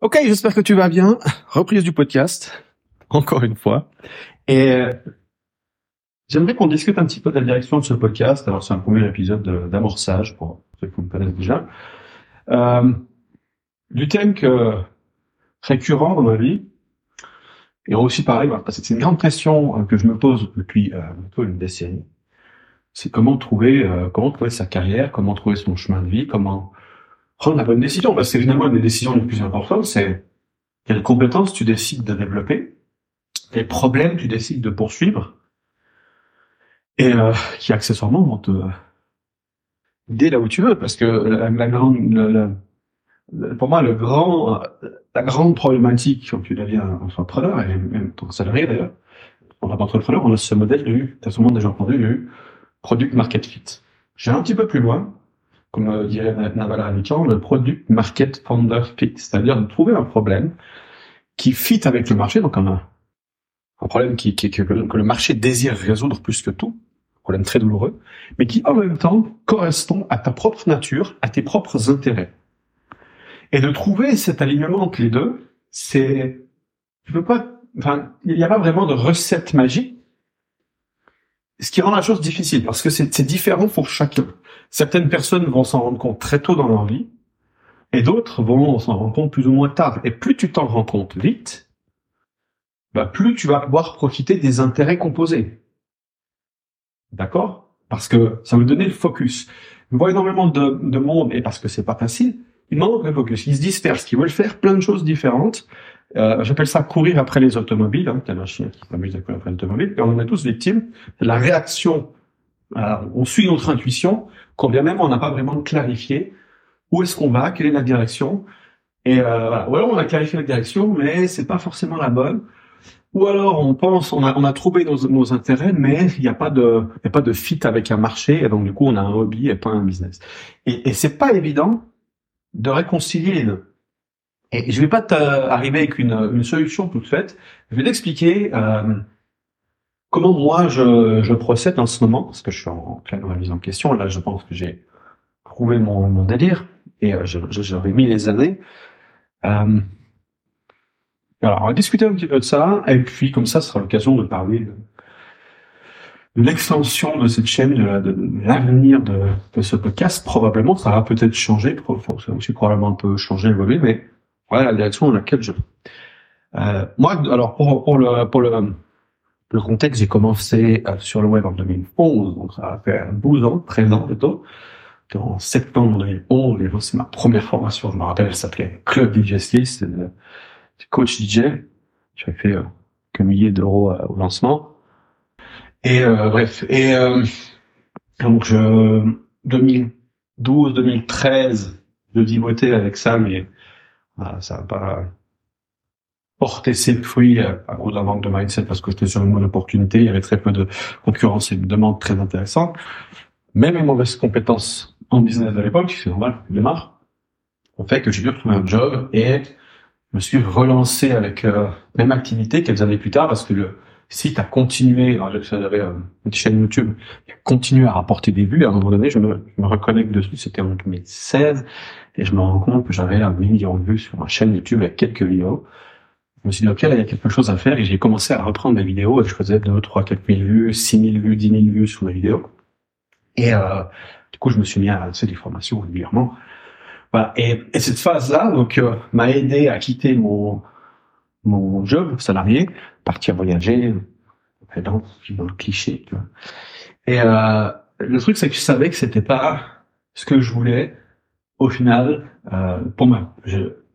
Ok, j'espère que tu vas bien. Reprise du podcast, encore une fois. Et euh, j'aimerais qu'on discute un petit peu de la direction de ce podcast. Alors c'est un premier épisode d'amorçage pour ceux qui me connaissent déjà. Euh, du thème que récurrent dans ma vie. Et aussi pareil, parce que c'est une grande question euh, que je me pose depuis euh, une décennie. C'est comment trouver, euh, comment trouver sa carrière, comment trouver son chemin de vie, comment prendre la bonne décision. Parce que finalement, une des décisions les plus importantes, c'est quelles compétences tu décides de développer, quels problèmes tu décides de poursuivre, et euh, qui accessoirement vont te guider là où tu veux. Parce que la, grande, pour moi, le grand, la grande problématique quand tu deviens entrepreneur, et même ton salarié d'ailleurs, en tant qu'entrepreneur, on a ce modèle du, tu as sûrement déjà entendu, du product market fit. J'ai un petit peu plus loin, comme dirait Naval Ravikant, le product market founder fit, c'est-à-dire de trouver un problème qui fit avec le marché, donc un, un problème qui, qui, que, que, le marché désire résoudre plus que tout, un problème très douloureux, mais qui en même temps correspond à ta propre nature, à tes propres intérêts. Et de trouver cet alignement entre les deux, c'est, tu peux pas, enfin, il n'y a pas vraiment de recette magique, ce qui rend la chose difficile parce que c'est différent pour chacun. Certaines personnes vont s'en rendre compte très tôt dans leur vie et d'autres vont s'en rendre compte plus ou moins tard. Et plus tu t'en rends compte vite, bah plus tu vas pouvoir profiter des intérêts composés. D'accord? Parce que ça veut donner le focus. Je vois énormément de, de monde, et parce que c'est pas facile, ils manquent le focus. Ils se dispersent, ils veulent faire plein de choses différentes, euh, j'appelle ça courir après les automobiles. Hein, un chien qui s'amuse à courir après les automobiles. Et on en est tous victimes. La réaction. on suit notre intuition, quand bien même on n'a pas vraiment clarifié où est-ce qu'on va, quelle est la direction. Et euh, voilà. Ou alors on a clarifié la direction, mais c'est pas forcément la bonne. Ou alors on pense, on a, on a trouvé nos, nos intérêts, mais il n'y a pas de, y a pas de fit avec un marché, et donc du coup on a un hobby et pas un business. Et, et c'est pas évident de réconcilier les deux. Et je vais pas arriver avec une, une, solution toute faite. Je vais t'expliquer euh, comment moi je, je, procède en ce moment, parce que je suis en pleine remise en question. Là, je pense que j'ai trouvé mon, mon, délire et euh, j'avais mis les années. Euh, alors, on va discuter un petit peu de ça, et puis comme ça, ce sera l'occasion de parler de, l'extension de cette chaîne, de, l'avenir de, de, ce podcast. Probablement, ça va peut-être changer, ça va aussi probablement un peu changer, évoluer, mais voilà la direction dans laquelle je. Euh, moi, alors pour, pour le pour le le contexte, j'ai commencé euh, sur le web en 2011, donc ça fait 12 ans, 13 ans plutôt. En septembre 2011, c'est ma première formation, je me rappelle, elle s'appelait Club DJ le coach DJ. J'avais fait euh, quelques milliers d'euros euh, au lancement. Et euh, bref, et donc je 2012, 2013, je vivotais avec ça, mais ça n'a pas porté ses fruits à cause d'un manque de mindset parce que j'étais sur une bonne opportunité, il y avait très peu de concurrence et une demande très intéressante. Même mes mauvaises compétences en business à l'époque, c'est normal, je démarre, ont fait que j'ai dû retrouver un job et je me suis relancé avec euh, même activité quelques années plus tard parce que le site a continué, alors j'avais euh, une chaîne YouTube, continué à rapporter des vues. À un moment donné, je me, je me reconnecte dessus, c'était en 2016 et je me rends compte que j'avais un million de vues sur ma chaîne YouTube avec quelques vidéos. Je me suis dit, ok, là, il y a quelque chose à faire, et j'ai commencé à reprendre mes vidéos, et je faisais 2, 3, 4 000 vues, 6 000 vues, 10 000 vues sur mes vidéos. Et euh, du coup, je me suis mis à lancer des formations régulièrement. Voilà. Et, et cette phase-là, donc, euh, m'a aidé à quitter mon mon job salarié, partir voyager, dans, dans le cliché. Tu vois. Et euh, le truc, c'est que je savais que c'était pas ce que je voulais au final, euh, pour moi,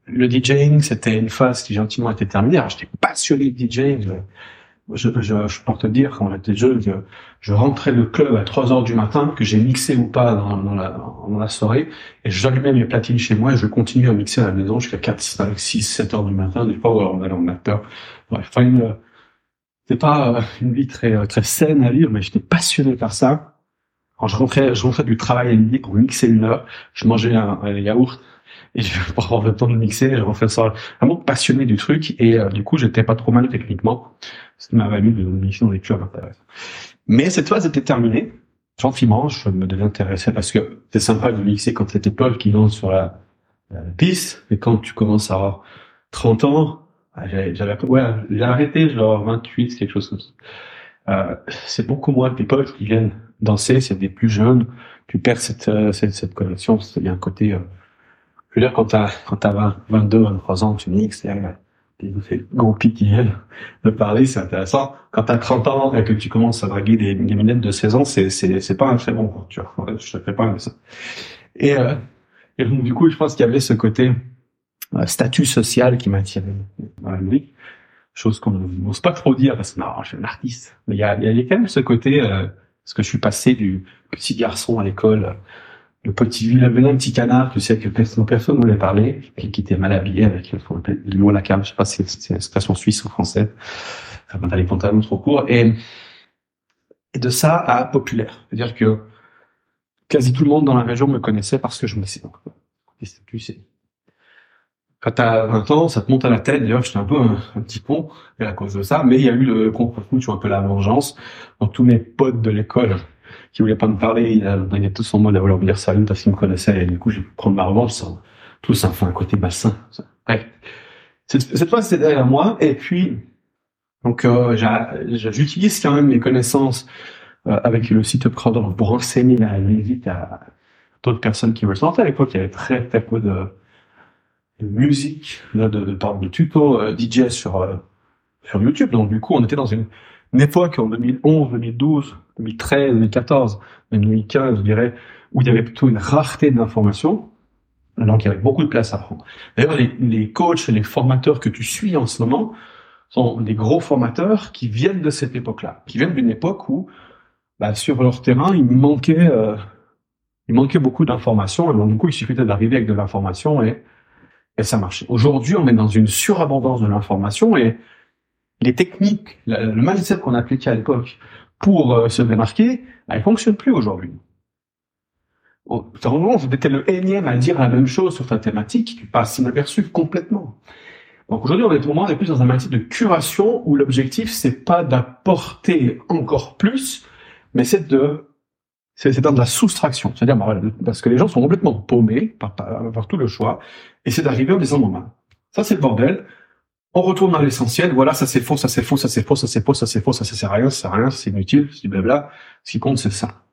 le DJing, c'était une phase qui gentiment était terminée. Alors, j'étais passionné de DJing. Je, je, peux te dire, quand j'étais jeune, je, je rentrais le club à 3 heures du matin, que j'ai mixé ou pas dans, la, soirée, et j'allumais mes platines chez moi et je continuais à mixer à la maison jusqu'à 4, 5, 6, 7 heures du matin, des fois on allait en acteur. Bref, enfin, pas une vie très, très saine à vivre, mais j'étais passionné par ça. Quand je rentrais, je rentrais du travail à midi pour mixer une heure, je mangeais un, un yaourt et je pour avoir le temps de mixer, je refais ça vraiment passionné du truc et euh, du coup j'étais pas trop mal techniquement. Ça m'a valu de mixer dans des clubs intéressants. Mais cette phase était terminée. Gentiment, je me devais intéresser parce que c'est sympa de mixer quand c'était Paul qui lance sur la, piste, et quand tu commences à avoir 30 ans, ah, j'avais, ouais, j'ai arrêté genre 28, quelque chose comme ça. Euh, c'est beaucoup moins de people qui viennent danser, c'est des plus jeunes. Tu perds cette, euh, cette, cette connexion. Il y a un côté, euh, je veux dire, quand t'as, quand t'as 20, 22, 23 ans, tu mixes, il y a des groupies qui viennent de parler, c'est intéressant. Quand t'as 30 ans et que tu commences à draguer des, des minettes de 16 ans, c'est, c'est, c'est pas un très bon, tu vois. Je te fais pas ça. Et, euh, et donc, du coup, je pense qu'il y avait ce côté euh, statut social qui m'attirait dans la musique. Chose qu'on n'ose pas trop dire parce que non, je suis un artiste. Mais il y a, y a quand même ce côté, euh, parce que je suis passé du petit garçon à l'école, le petit vilain petit canard, tu sais que personne, personne ne voulait parler, qui, qui était mal habillé avec le à la cave, je sais pas si c'est expression suisse ou française, t'as les pantalons trop courts, et, et de ça à populaire. C'est-à-dire que quasi tout le monde dans la région me connaissait parce que je me donc, tu sais, quand t'as 20 ans, ça te monte à la tête. D'ailleurs, j'étais un peu un, petit con à cause de ça. Mais il y a eu le contre-coup, vois, un peu la vengeance. Donc tous mes potes de l'école qui voulaient pas me parler, ils étaient tous en mode à vouloir me dire salut parce qu'ils me connaissaient. Et du coup, j'ai pu prendre ma revanche. Ça, tout ça fait un côté bassin. Bref. Cette, fois, c'est derrière moi. Et puis, donc, euh, j'utilise quand même mes connaissances euh, avec le site Upcrowder pour enseigner la musique à d'autres personnes qui me le À l'époque, il y avait très, très peu de de musique, de, de, de, tuto euh, DJ sur, sur YouTube. Donc du coup, on était dans une, époque en 2011, 2012, 2013, 2014, même 2015, je dirais, où il y avait plutôt une rareté d'informations. Donc il y avait beaucoup de place à prendre. D'ailleurs, les, les coachs et les formateurs que tu suis en ce moment sont des gros formateurs qui viennent de cette époque-là, qui viennent d'une époque où, bah, sur leur terrain, il manquait, euh, il manquait beaucoup d'informations. Et donc du coup, il suffisait d'arriver avec de l'information et et ça marchait. Aujourd'hui, on est dans une surabondance de l'information et les techniques, le mindset qu'on appliquait à l'époque pour euh, se démarquer, bah, elles fonctionnent plus aujourd'hui. Au moment vous étiez le énième à dire la même chose sur ta thématique, tu passes inaperçu complètement. Donc aujourd'hui, on est pour moi, plus dans un mindset de curation où l'objectif c'est pas d'apporter encore plus, mais c'est de c'est dans de la soustraction. C'est-à-dire, bah, parce que les gens sont complètement paumés par, par, tout le choix, et c'est d'arriver en disant, bon, ben, ça c'est le bordel, on retourne à l'essentiel, voilà, ça c'est faux, ça c'est faux, ça c'est faux, ça c'est faux, ça c'est faux, ça, ça sert à rien, ça sert à rien, c'est inutile, c'est du blabla, ce qui compte c'est ça.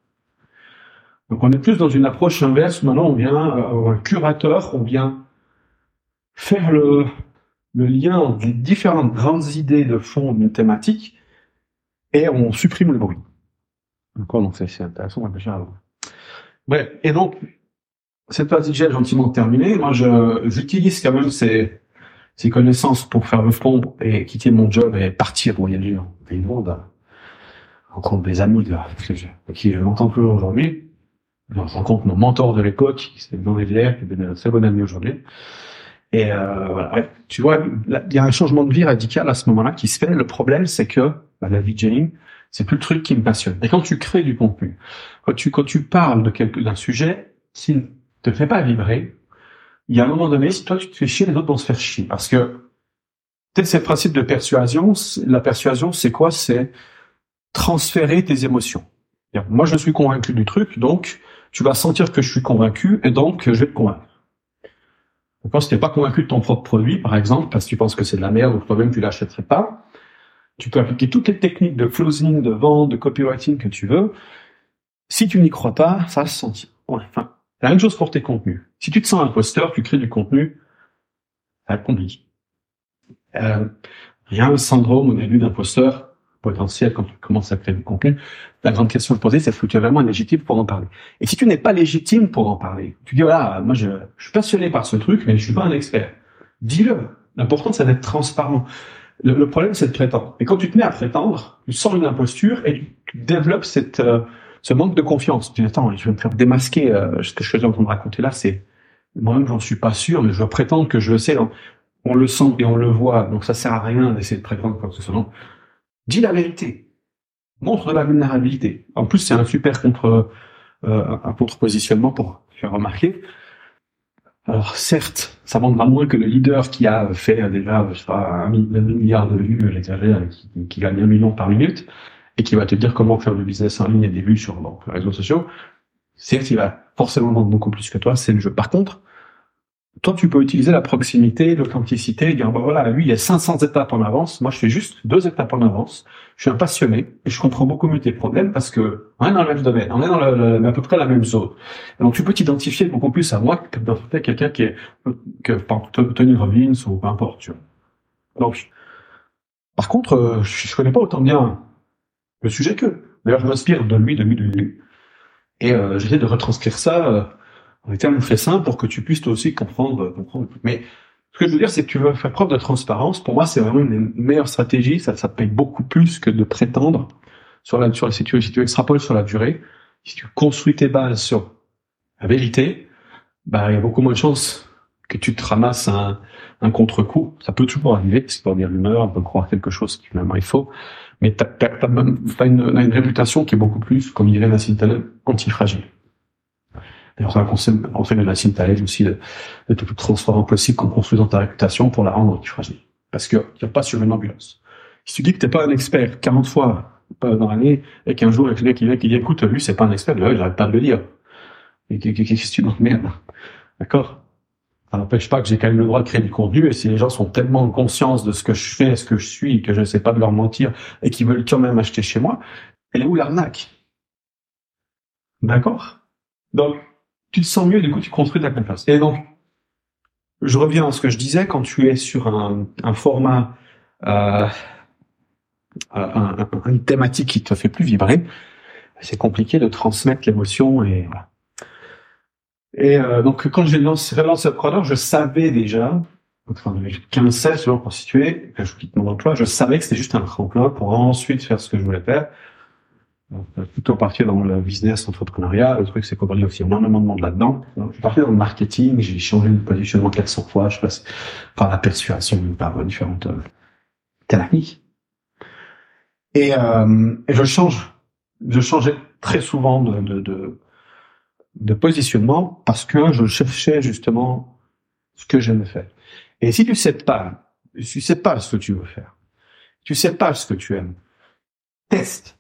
Donc on est plus dans une approche inverse, maintenant on vient, euh, un curateur, on vient faire le, le lien entre les différentes grandes idées de fond d'une thématique, et on supprime le bruit. D'accord, donc c'est intéressant réfléchir avant. Bref, et donc, cette partie j'ai gentiment terminée. Moi, j'utilise quand même ces, ces connaissances pour faire le fond et quitter mon job et partir voyager en pays monde, rencontrer des amis de, qui je m'entends plus aujourd'hui. Je rencontre mon mentor de l'époque, qui s'est dans les qui est un très bon ami aujourd'hui. Et euh, voilà. tu vois, il y a un changement de vie radical à ce moment-là qui se fait. Le problème, c'est que bah, la VJing, c'est plus le truc qui me passionne. Et quand tu crées du contenu, quand tu, quand tu parles de quelque, d'un sujet qui ne te fait pas vibrer, il y a un moment donné, si toi tu te fais chier, les autres vont se faire chier. Parce que, tu sais, ce principe de persuasion, la persuasion, c'est quoi? C'est transférer tes émotions. Moi, je suis convaincu du truc, donc, tu vas sentir que je suis convaincu, et donc, je vais te convaincre. Quand si t'es pas convaincu de ton propre produit, par exemple, parce que tu penses que c'est de la merde ou toi-même tu l'achèterais pas, tu peux appliquer toutes les techniques de closing, de vente, de copywriting que tu veux. Si tu n'y crois pas, ça se sentir. La même chose pour tes contenus. Si tu te sens imposteur, tu crées du contenu, compliqué. Euh, a un syndrome au début d'imposteur potentiel quand tu commences à créer du contenu. La grande question à poser, c'est est-ce que tu es vraiment légitime pour en parler? Et si tu n'es pas légitime pour en parler, tu dis voilà, moi je, je suis passionné par ce truc, mais je suis pas un expert. Dis-le. L'important, c'est d'être transparent. Le, problème, c'est de prétendre. Et quand tu te mets à prétendre, tu sens une imposture et tu développes cette, euh, ce manque de confiance. Tu dis, attends, je vais me faire démasquer. Euh, ce que je suis en train de raconter là, c'est moi-même, j'en suis pas sûr, mais je dois prétendre que je le sais. on le sent et on le voit, donc ça sert à rien d'essayer de prétendre quoi que ce soit. Dis la vérité. Montre de la vulnérabilité. En plus, c'est un super contre, euh, un contre-positionnement pour faire remarquer. Alors certes, ça vendra moins que le leader qui a fait déjà, je sais pas, un, milliard de vues, j'exagère, qui, qui gagne un million par minute, et qui va te dire comment faire du business en ligne et des vues sur les réseaux sociaux. Certes, il va forcément vendre beaucoup plus que toi, c'est le jeu. Par contre, toi, tu peux utiliser la proximité, l'authenticité, dire, bah voilà, lui, il est 500 étapes en avance. Moi, je fais juste deux étapes en avance. Je suis un passionné et je comprends beaucoup mieux tes problèmes parce que on est dans le même domaine, on est dans le, à peu près la même zone. donc, tu peux t'identifier beaucoup plus à moi que d'identifier quelqu'un qui est, que, par Tony Robbins ou peu importe, tu vois. Donc, par contre, euh, je, connais pas autant bien le sujet que. D'ailleurs, je m'inspire de lui, de lui, de lui. Et euh, j'essaie de retranscrire ça euh, en termes très simples pour que tu puisses toi aussi comprendre, comprendre. Mais ce que je veux dire, c'est que tu veux faire preuve de transparence. Pour moi, c'est vraiment une meilleure stratégie. Ça, ça paye beaucoup plus que de prétendre sur la, sur la, si tu, si tu extrapoles sur la durée, si tu construis tes bases sur la vérité, bah, il y a beaucoup moins de chances que tu te ramasses un, un contre-coup. Ça peut toujours arriver, c'est pas dire l'humeur, on peut croire quelque chose qui finalement est faux. Mais t'as, as, as, une, une, réputation qui est beaucoup plus, comme dirait Nassim Taleb, antifragile. D'ailleurs, c'est un conseil, conseil de Nassim Taleb aussi de, de tout transformer possible qu'en construisant ta réputation pour la rendre antifragile. Parce que tu pas sur une ambulance. Si tu dis que t'es pas un expert 40 fois dans l'année, et qu'un jour, il y a quelqu'un qui dit, écoute, lui, c'est pas un expert, là, j'arrête pas de le dire. Et qu'est-ce que tu merde? D'accord? Ça n'empêche pas que j'ai quand même le droit de créer du contenu, et si les gens sont tellement en conscience de ce que je fais, ce que je suis, que je ne sais pas de leur mentir, et qu'ils veulent quand même acheter chez moi, elle est où l'arnaque? D'accord? Donc, tu te sens mieux, du coup, tu construis ta confiance. Et donc, je reviens à ce que je disais, quand tu es sur un, format, euh, un, une thématique qui te fait plus vibrer, c'est compliqué de transmettre l'émotion et voilà. Et euh, donc quand j'ai lancé, relancé Preneur, je savais déjà, enfin 2015-16 pour situer, que je quitte mon emploi, je savais que c'était juste un tremplin pour ensuite faire ce que je voulais faire. Donc, euh, plutôt partir dans le business, l'entrepreneuriat. Le truc, c'est qu'on a aussi énormément de monde là-dedans. Donc, je suis parti dans le marketing, j'ai changé de positionnement 400 fois, je passe par la persuasion, par différentes euh, techniques. Et, euh, et je change. Je changeais très souvent de, de, de, de positionnement parce que je cherchais justement ce que j'aime faire. Et si tu sais pas, si tu sais pas ce que tu veux faire, tu sais pas ce que tu aimes, teste.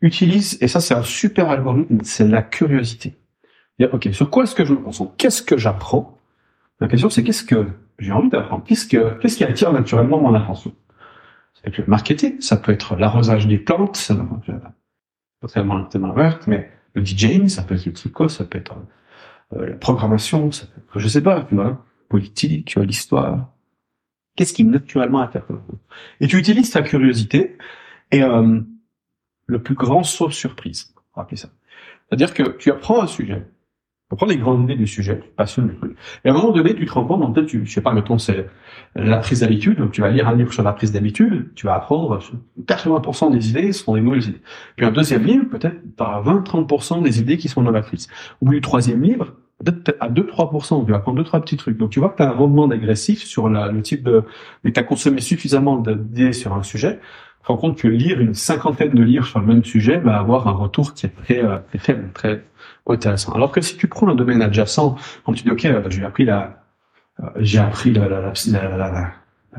Utilise, et ça c'est un super algorithme, c'est la curiosité. ok, sur quoi est-ce que je me concentre? Qu'est-ce que j'apprends? La question c'est qu'est-ce que j'ai envie d'apprendre? Qu'est-ce que qu'est-ce qui attire naturellement mon attention? Ça peut être le marketing, ça peut être l'arrosage des plantes, ça peut être pas tellement, tellement verte, mais le DJing, ça peut être le psycho, ça peut être euh, la programmation, ça peut être, je sais pas, tu vois, politique, l'histoire. Qu'est-ce qui naturellement interpelle Et tu utilises ta curiosité et euh, le plus grand saut surprise, rappelez ça. C'est-à-dire que tu apprends un sujet, tu prends les grandes idées du sujet, tu passionnes le truc. Et à un moment donné, tu te rends compte, en tête, tu, je sais pas, mettons, c'est la prise d'habitude, donc tu vas lire un livre sur la prise d'habitude, tu vas apprendre 80% des idées sont des mauvaises idées. Puis un deuxième livre, peut-être, tu as 20-30% des idées qui sont novatrices. Au bout du troisième livre, peut-être à 2-3%, tu vas deux, trois petits trucs. Donc tu vois que tu as un rendement agressif sur le type de... Mais tu as consommé suffisamment d'idées sur un sujet, tu te rends compte que lire une cinquantaine de livres sur le même sujet va avoir un retour qui est très, euh, très très Alors que si tu prends un domaine adjacent, quand tu dis, OK, euh, j'ai appris la euh, j'ai appris la, la, la,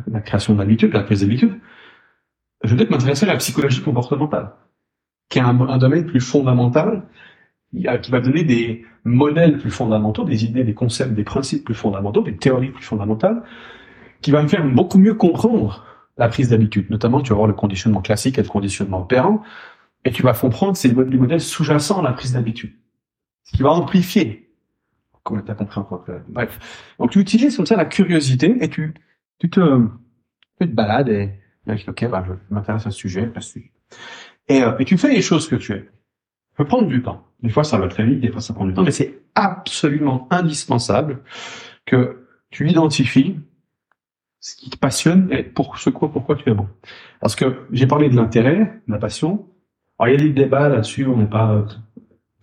la création d'habitude, la prise d'habitude, je vais peut-être m'intéresser à la psychologie comportementale, qui est un, un domaine plus fondamental, qui va donner des modèles plus fondamentaux, des idées, des concepts, des principes plus fondamentaux, des théories plus fondamentales, qui va me faire beaucoup mieux comprendre la prise d'habitude. Notamment, tu vas voir le conditionnement classique et le conditionnement opérant, et tu vas comprendre ces modèles sous-jacents à la prise d'habitude. Ce qui va amplifier Comment t'as compris encore Bref. Donc tu utilises comme ça la curiosité et tu, tu te, tu te balades et, ok, bah, je m'intéresse à ce sujet, à ce sujet. Et, euh, et tu fais les choses que tu aimes. Ça peut prendre du temps. Des fois, ça va très vite, des fois, ça prend du temps, mais c'est absolument indispensable que tu identifies ce qui te passionne et pour ce quoi, pourquoi tu es bon. Parce que j'ai parlé de l'intérêt, de la passion. Alors, il y a des débats là-dessus, on n'est pas,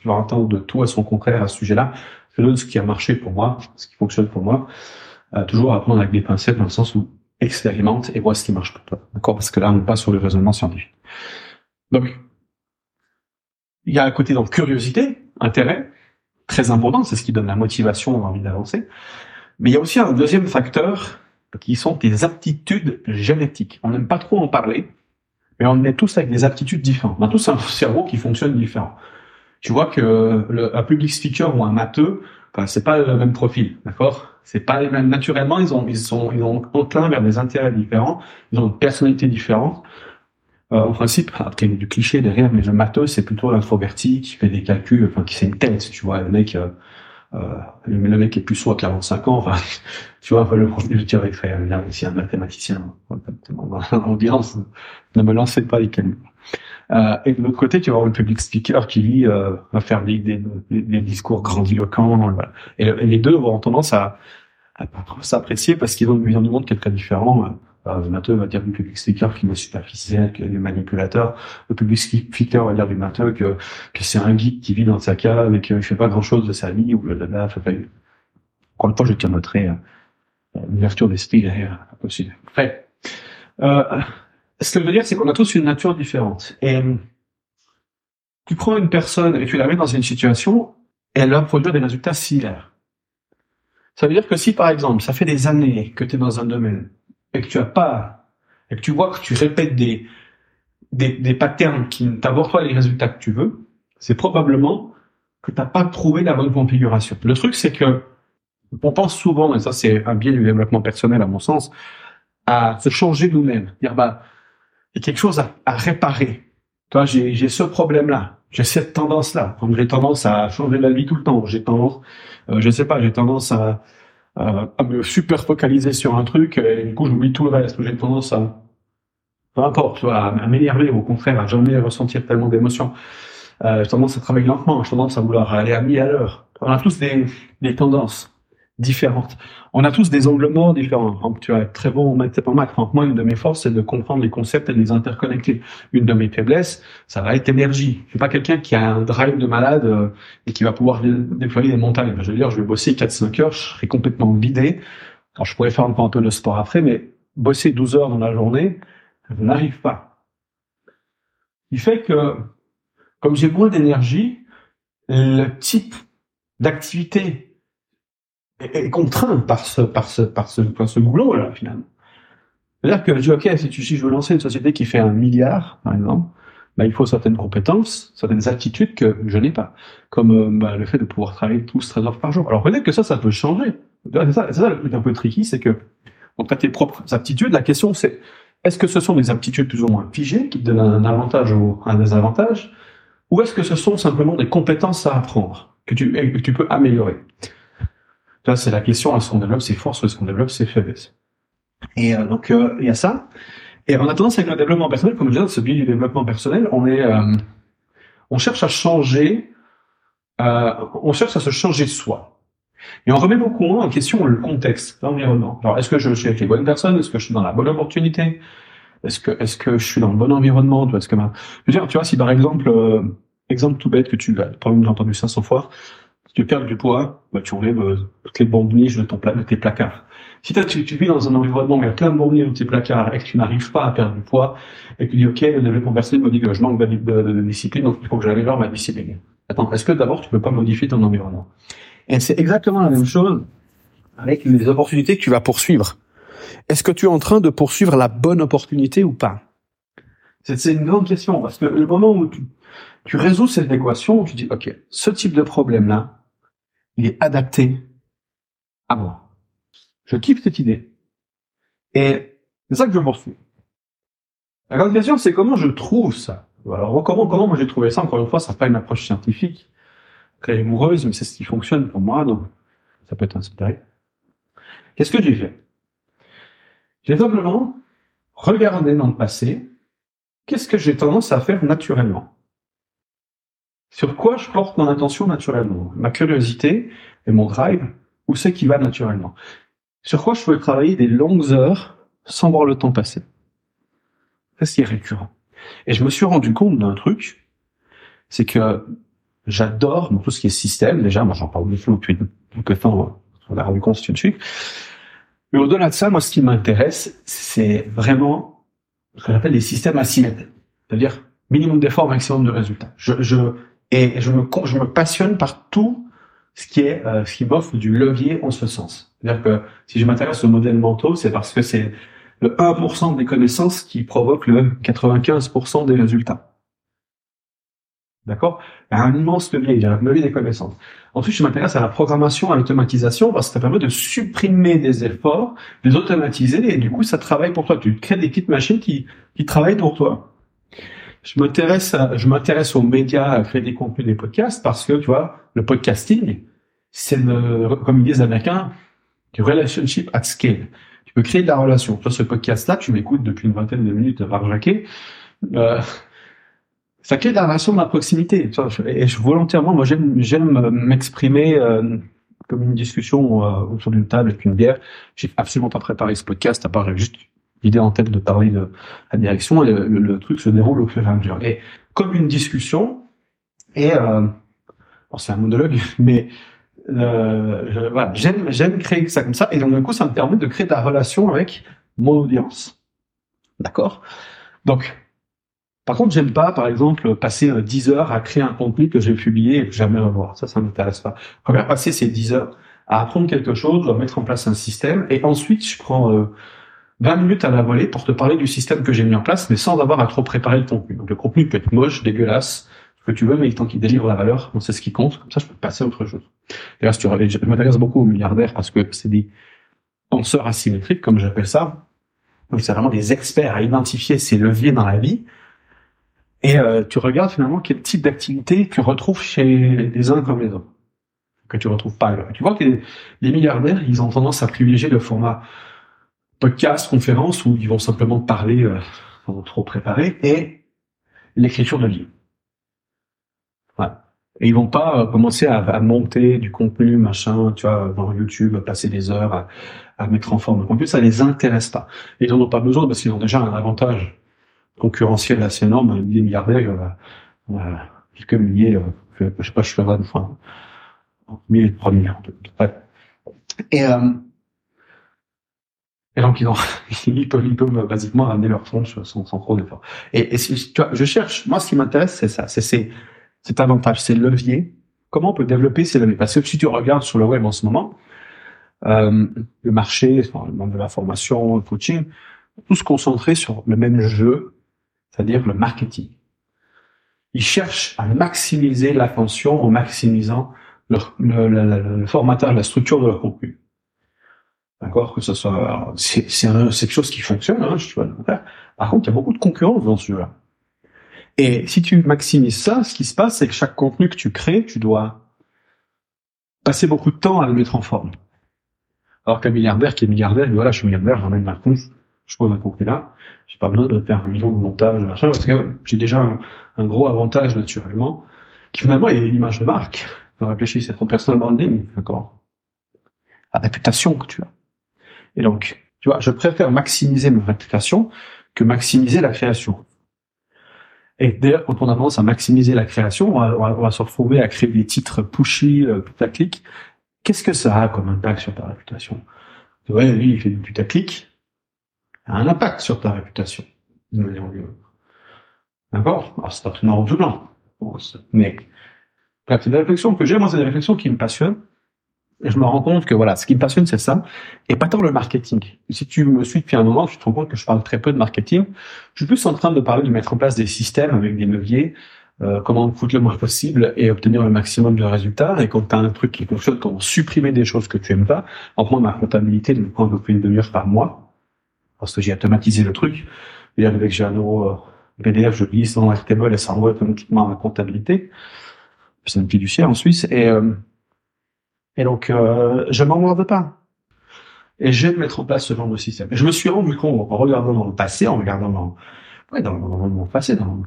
tu vas entendre de tout à son contraire à ce sujet-là je donne ce qui a marché pour moi, ce qui fonctionne pour moi. Euh, toujours apprendre avec des pincettes dans le sens où expérimente et vois ce qui marche pour toi. D'accord? Parce que là, on n'est pas sur le raisonnement scientifique. Donc, il y a un côté donc curiosité, intérêt, très important, c'est ce qui donne la motivation, envie d'avancer. Mais il y a aussi un deuxième facteur qui sont des aptitudes génétiques. On n'aime pas trop en parler, mais on est tous avec des aptitudes différentes. On a tous un cerveau qui fonctionne différent tu vois que le, un public speaker ou un matheux Enfin, c'est pas le même profil, d'accord? C'est pas. Naturellement, ils ont, ils sont, ils ont enclin vers des intérêts différents, ils ont une personnalité différente. Euh, en principe, après il y a du cliché derrière, mais le matos, c'est plutôt l'introverti qui fait des calculs, enfin qui c'est une tête, tu vois, le mec, euh, euh, le, mec est plus soit 45 ans, tu vois, le profil, je dirais, a aussi un mathématicien en audience, ne me lancez pas les calculs. Euh, et de l'autre côté, tu vas avoir le public speaker qui lui euh, va faire des, des, des, discours grandiloquents. Voilà. Et, les deux vont tendance à, à s'apprécier parce qu'ils ont une vision du monde qui est très différent. Alors, le va dire du public speaker qui est superficiel, qui est manipulateur. Le public speaker va dire du matheux que, que c'est un geek qui vit dans sa cave et qu'il fait pas grand chose de sa vie ou fait pas... Encore une fois, je tiens noterai euh, l'ouverture d'esprit derrière possible. Après, euh, ce que je veux dire, c'est qu'on a tous une nature différente. Et tu prends une personne et tu la mets dans une situation, elle va produire des résultats similaires. Ça veut dire que si, par exemple, ça fait des années que tu es dans un domaine, et que tu as pas, et que tu vois que tu répètes des, des, des patterns qui ne t'apportent pas les résultats que tu veux, c'est probablement que tu n'as pas trouvé la bonne configuration. Le truc, c'est que on pense souvent, et ça c'est un biais du développement personnel à mon sens, à se changer nous-mêmes. Dire, bah, il y a quelque chose à, à réparer. Toi, j'ai, j'ai ce problème-là, j'ai cette tendance-là. J'ai tendance à changer la vie tout le temps. J'ai tendance, euh, je sais pas, j'ai tendance à, à, me super focaliser sur un truc et du coup j'oublie tout le reste. J'ai tendance à, peu importe, à, m'énerver, au contraire, à jamais ressentir tellement d'émotions. Euh, j'ai tendance à travailler lentement, j'ai tendance à vouloir aller à mi à l'heure. On a tous des, des tendances différentes. On a tous des angles morts différents. tu vas être très bon en maths, en maths. Moi, une de mes forces, c'est de comprendre les concepts et de les interconnecter. Une de mes faiblesses, ça va être l'énergie. Je suis pas quelqu'un qui a un drive de malade euh, et qui va pouvoir déployer des montagnes. Je veux dire, je vais bosser 4-5 heures, je serai complètement vidé. Alors, je pourrais faire un peu de sport après, mais bosser 12 heures dans la journée, je n'arrive pas. Il fait que, comme j'ai moins d'énergie, le type d'activité est, contraint par ce, par ce, par ce, par ce boulot-là, finalement. C'est-à-dire que OK, si, tu, si je veux lancer une société qui fait un milliard, par exemple, bah, il faut certaines compétences, certaines attitudes que je n'ai pas. Comme euh, bah, le fait de pouvoir travailler tous 13 heures par jour. Alors peut-être que ça, ça peut changer. C'est ça, le truc un peu tricky, c'est que donc as tes propres aptitudes. La question c'est, est-ce que ce sont des aptitudes plus ou moins figées qui donnent un avantage ou un désavantage, ou est-ce que ce sont simplement des compétences à apprendre que tu, que tu peux améliorer? Là, c'est la question, est-ce qu'on développe ses forces ou est-ce qu'on développe ses faiblesses? Et euh, donc, euh, il y a ça. Et on a tendance avec le développement personnel, comme je disais, ce biais du développement personnel, on est, euh, on cherche à changer, on cherche à se changer soi. Et on remet beaucoup moins en question le contexte, l'environnement. Alors, est-ce que je suis avec les bonnes personnes? Est-ce que je suis dans la bonne opportunité? Est-ce que, est-ce que je suis dans le bon environnement? Que, tu vois, si par exemple, exemple tout bête que tu, probablement entendu ça 100 fois, tu perds du poids, bah, tu enlèves euh, toutes les bonbonnes de, ton de tes placards. Si tu, tu vis dans un environnement où il y a plein de bonbonnes dans tes placards et que tu n'arrives pas à perdre du poids, et que tu dis, OK, le développement personnel me dit que je manque de, de, discipline, donc il faut que j'améliore ma discipline. Attends, est-ce que d'abord tu peux pas modifier ton environnement? Et c'est exactement la même chose avec les opportunités que tu vas poursuivre. Est-ce que tu es en train de poursuivre la bonne opportunité ou pas? C'est une grande question, parce que le moment où tu, tu résous cette équation, tu dis, OK, ce type de problème-là, il est adapté à moi. Je kiffe cette idée. Et c'est ça que je poursuis. La grande question, c'est comment je trouve ça? Alors, comment, comment moi j'ai trouvé ça? Encore une fois, ça pas une approche scientifique, très amoureuse, mais c'est ce qui fonctionne pour moi, donc ça peut être inspiré. Qu'est-ce que j'ai fait? J'ai simplement regardé dans le passé, qu'est-ce que j'ai tendance à faire naturellement sur quoi je porte mon attention naturellement? Ma curiosité et mon drive, où c'est qui va naturellement? Sur quoi je peux travailler des longues heures sans voir le temps passer? C'est ce qui est récurrent. Et je me suis rendu compte d'un truc, c'est que j'adore tout ce qui est système. Déjà, moi j'en parle beaucoup depuis quelques temps, on a rendu compte c'est dessus. Mais au-delà de ça, moi ce qui m'intéresse, c'est vraiment ce que j'appelle les systèmes asymétriques. C'est-à-dire minimum d'effort, maximum de résultats. Je, je et je me, je me passionne par tout ce qui est, euh, ce qui m'offre du levier en ce sens. C'est-à-dire que si je m'intéresse aux modèles mentaux, c'est parce que c'est le 1% des connaissances qui provoque le 95% des résultats. D'accord? Un immense levier, il y a un levier des connaissances. Ensuite, je m'intéresse à la programmation, à l'automatisation, parce que ça permet de supprimer des efforts, de les automatiser, et du coup, ça travaille pour toi. Tu crées des petites machines qui, qui travaillent pour toi. Je m'intéresse, je m'intéresse aux médias, à créer des contenus, des podcasts, parce que, tu vois, le podcasting, c'est comme ils disent les Américains, du relationship at scale. Tu peux créer de la relation. Toi, ce podcast-là, tu m'écoutes depuis une vingtaine de minutes par Jacquet. Euh, ça crée de la relation de la proximité. Et je, volontairement, moi, j'aime, j'aime m'exprimer euh, comme une discussion euh, autour d'une table avec une bière. J'ai absolument pas préparé ce podcast, à part juste l'idée en tête de parler de la direction. Et le, truc se déroule au fur et à mesure. Et comme une discussion, et euh, c'est un monologue, mais euh, voilà, j'aime j'aime créer ça comme ça. Et donc du coup, ça me permet de créer de la relation avec mon audience. D'accord? Donc par contre, j'aime pas, par exemple, passer 10 euh, heures à créer un contenu que j'ai publié et que jamais revoir. Ça, ça m'intéresse pas. Je préfère passer ces 10 heures à apprendre quelque chose, à mettre en place un système, et ensuite, je prends 20 minutes à la volée pour te parler du système que j'ai mis en place, mais sans avoir à trop préparer le contenu. Donc le contenu peut être moche, dégueulasse, ce que tu veux, mais tant qu'il délivre la valeur, c'est ce qui compte. Comme ça, je peux passer à autre chose. D'ailleurs, si je m'intéresse beaucoup aux milliardaires parce que c'est des penseurs asymétriques, comme j'appelle ça. Donc c'est vraiment des experts à identifier ces leviers dans la vie et euh, tu regardes finalement quel type d'activité tu retrouves chez les uns comme les autres, que tu retrouves pas. Tu vois que les, milliardaires, ils ont tendance à privilégier le format podcast, conférence, où ils vont simplement parler euh, sans trop préparer, et l'écriture de livres. Voilà. Et ils vont pas euh, commencer à, à, monter du contenu, machin, tu vois, dans YouTube, passer des heures à, à mettre en forme le contenu. Ça les intéresse pas. Et ils en ont pas besoin parce qu'ils ont déjà un avantage concurrentiel assez énorme, des milliardaires, il y en a, quelques milliers, euh, je sais pas, je suis là, enfin, milliers de premiers. Et, euh, et donc, ils, peuvent, ils peuvent basiquement amener leurs fonds sans, sans trop d'efforts. Et, et je cherche, moi, ce qui m'intéresse, c'est ça, c'est cet avantage, c'est le levier. Comment on peut développer ces leviers? Parce que si tu regardes sur le web en ce moment, euh, le marché, le monde de la formation, le coaching, tous concentrés sur le même jeu c'est-à-dire le marketing. Ils cherchent à maximiser l'attention en maximisant le, formatage, la structure de leur contenu. D'accord Que ce soit, c'est quelque chose qui fonctionne. Hein, je Par contre, il y a beaucoup de concurrence dans ce jeu-là. Et si tu maximises ça, ce qui se passe, c'est que chaque contenu que tu crées, tu dois passer beaucoup de temps à le mettre en forme. Alors qu'un milliardaire qui est milliardaire, voilà, je suis milliardaire, ai ma compte, je pose un contenu là, j'ai pas besoin de faire un million de montage, machin, parce que j'ai déjà un, gros avantage naturellement, qui finalement est l'image de marque. On réfléchir, c'est ton personal branding, d'accord? La réputation que tu as. Et donc, tu vois, je préfère maximiser ma réputation que maximiser la création. Et d'ailleurs, quand on a tendance à maximiser la création, on va, se retrouver à créer des titres pushy, euh, putaclic. Qu'est-ce que ça a comme impact sur ta réputation? Ouais, lui, il fait du putaclic a un impact sur ta réputation, D'accord? Alors, c'est absolument redoublant. Mais, bref, c'est des réflexions que j'ai, moi, c'est des réflexions qui me passionnent. Et je me rends compte que voilà, ce qui me passionne, c'est ça, et pas tant le marketing. Si tu me suis depuis un moment, tu te rends compte que je parle très peu de marketing. Je suis plus en train de parler de mettre en place des systèmes avec des leviers, euh, comment coûter le moins possible et obtenir le maximum de résultats. Et quand tu as un truc qui fonctionne, comment supprimer des choses que tu aimes pas. En prendre ma comptabilité de me prendre une demi-heure par mois parce que j'ai automatisé le truc. Et avec j'ai un euro PDF, je glisse dans table et ça envoie automatiquement ma comptabilité. C'est une fiduciaire en Suisse. Et, euh, et donc, euh, je m'en veux pas. Et j'aime mettre en place ce genre de système. Et je me suis rendu compte, en regardant dans le passé, en regardant dans, ouais, dans, mon passé, dans mon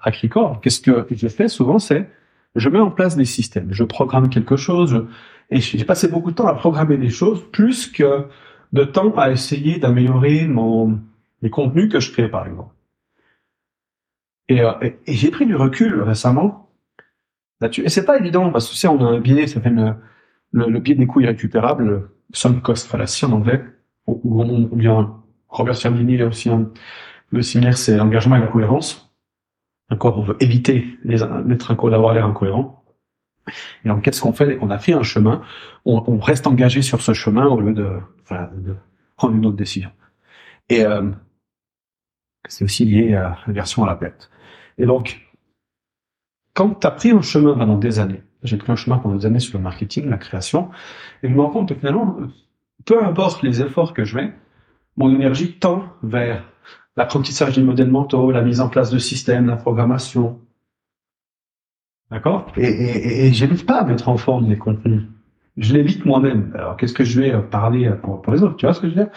record, qu'est-ce que je fais souvent, c'est je mets en place des systèmes. Je programme quelque chose, et j'ai passé beaucoup de temps à programmer des choses, plus que de temps à essayer d'améliorer mon les contenus que je crée, par exemple. Et, euh, et, j'ai pris du recul récemment là-dessus. Et c'est pas évident parce que tu sais, on a un biais, ça s'appelle le, le, biais des coûts irrécupérables, sunk cost fallacy en anglais, ou, bien Robert Cialdini, il a aussi un, le similaire, c'est l'engagement et la cohérence. Encore, on veut éviter d'être d'avoir l'air incohérent. Et donc, qu'est-ce qu'on fait? On a fait un chemin, on, on, reste engagé sur ce chemin au lieu de, de prendre une autre décision. Et euh, c'est aussi lié à la version à la perte. Et donc, quand tu as pris un chemin pendant des années, j'ai pris un chemin pendant des années sur le marketing, la création, et je me rends compte que finalement, peu importe les efforts que je mets, mon énergie tend vers l'apprentissage des modèles mentaux, la mise en place de systèmes, la programmation. D'accord? Et, et, et, j'évite pas à mettre en forme les contenus. Je l'évite moi-même. Alors qu'est-ce que je vais parler pour, pour, les autres? Tu vois ce que je veux dire?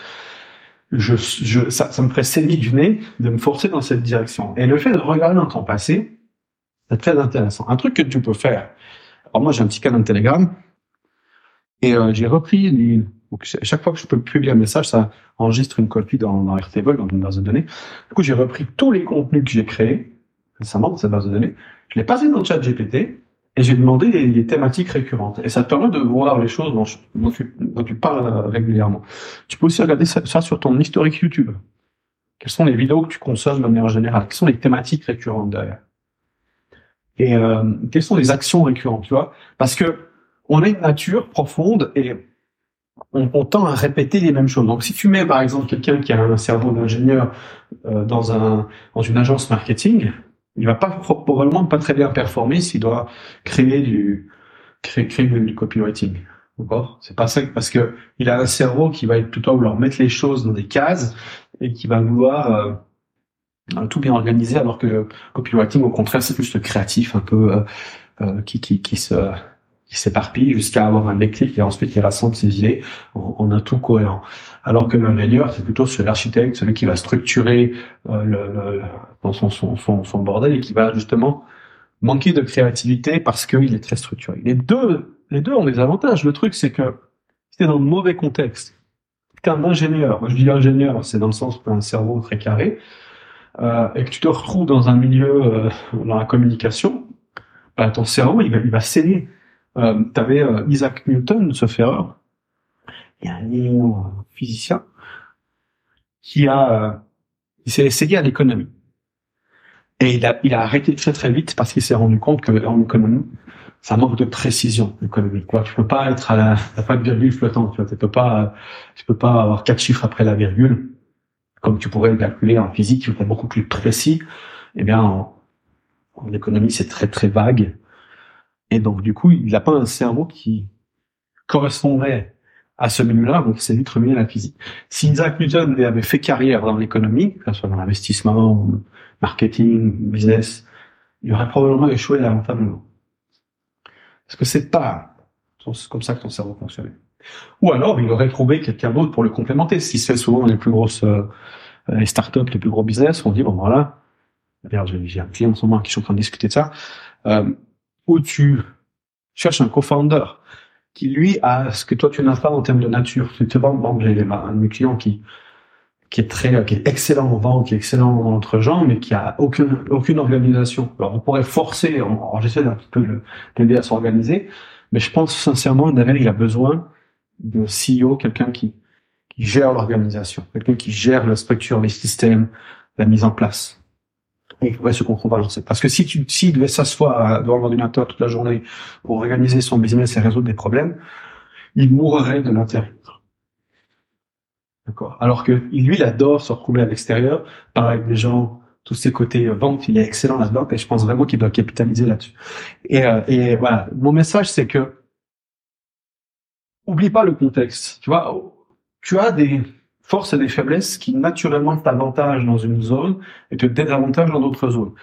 Ça me ferait saigner du nez de me forcer dans cette direction. Et le fait de regarder dans ton passé, c'est très intéressant. Un truc que tu peux faire. Alors moi j'ai un petit canal Telegram et euh, j'ai repris les, donc, chaque fois que je peux publier un message, ça enregistre une copie dans, dans Airtable, dans une base de données. Du coup, j'ai repris tous les contenus que j'ai créés récemment dans cette base de données. Je l'ai passé dans le chat GPT et j'ai demandé les, thématiques récurrentes. Et ça te permet de voir les choses dont, tu, parles euh, régulièrement. Tu peux aussi regarder ça, sur ton historique YouTube. Quelles sont les vidéos que tu consommes de manière générale? Quelles sont les thématiques récurrentes derrière? Et euh, quelles sont les actions récurrentes, tu vois? Parce que on a une nature profonde et on, tend à répéter les mêmes choses. Donc, si tu mets par exemple quelqu'un qui a un cerveau d'ingénieur euh, dans un dans une agence marketing, il va pas probablement pas très bien performer s'il doit créer du créer, créer du copywriting. D'accord? C'est pas ça parce que il a un cerveau qui va être plutôt vouloir mettre les choses dans des cases et qui va vouloir euh, tout bien organiser, alors que le copywriting au contraire c'est plus le créatif un peu euh, euh qui, qui qui se qui s'éparpille jusqu'à avoir un déclic et ensuite il rassemble ses idées en, un tout cohérent. Alors que l'ingénieur, c'est plutôt l'architecte, celui qui va structurer euh, le, son, son, son, son, bordel et qui va justement manquer de créativité parce qu'il est très structuré. Les deux, les deux ont des avantages. Le truc, c'est que si tu es dans le mauvais contexte, qu'un ingénieur, je dis ingénieur, c'est dans le sens un cerveau très carré, euh, et que tu te retrouves dans un milieu, euh, dans la communication, bah, ton cerveau, il va, il va saigner euh, tu avais euh, Isaac Newton, ce ferreur, il y a un néo-physicien, qui a euh, il s'est essayé à l'économie. Et il a, il a arrêté très très vite parce qu'il s'est rendu compte que en économie, ça manque de précision l'économie. Quoi, tu peux pas être à la, t'as pas de virgule flottante. Tu vois, tu peux pas, tu peux pas avoir quatre chiffres après la virgule, comme tu pourrais le calculer en physique, tu es beaucoup plus précis. Eh bien, en, économie, c'est très très vague. Et donc, du coup, il n'a pas un cerveau qui correspondrait à ce milieu-là, donc il s'est vite remis à la physique. Si Isaac Newton avait fait carrière dans l'économie, que ce soit dans l'investissement, marketing, business, il aurait probablement échoué lamentablement. Parce que c'est pas comme ça que ton cerveau fonctionnait? Ou alors, il aurait trouvé quelqu'un d'autre pour le complémenter. Ce qui se fait souvent les plus grosses euh, startups, les plus gros business, on dit, bon voilà, j'ai un client en ce moment qui est en train de discuter de ça, euh, où tu cherches un co-founder qui lui a ce que toi tu n'as pas en termes de nature. Tu te vends, j'ai un de mes clients qui qui est très, qui est excellent en vente, qui est excellent entre gens, mais qui a aucune aucune organisation. Alors on pourrait forcer, j'essaie d'un petit peu l'aider à s'organiser, mais je pense sincèrement derrière il a besoin de CEO, quelqu'un qui qui gère l'organisation, quelqu'un qui gère la structure, les systèmes, la mise en place et il se contrebalancer. Parce que si tu, s'il devait s'asseoir devant l'ordinateur toute la journée pour organiser son business et résoudre des problèmes, il mourrait de l'intérieur. D'accord. Alors que lui, il adore se retrouver à l'extérieur, parler avec des gens, tous ses côtés vente, il est excellent là-dedans, et je pense vraiment qu'il doit capitaliser là-dessus. Et, euh, et voilà, mon message, c'est que oublie pas le contexte. Tu vois, tu as des force et des faiblesses qui naturellement t'avantagent dans une zone et te désavantagent dans d'autres zones.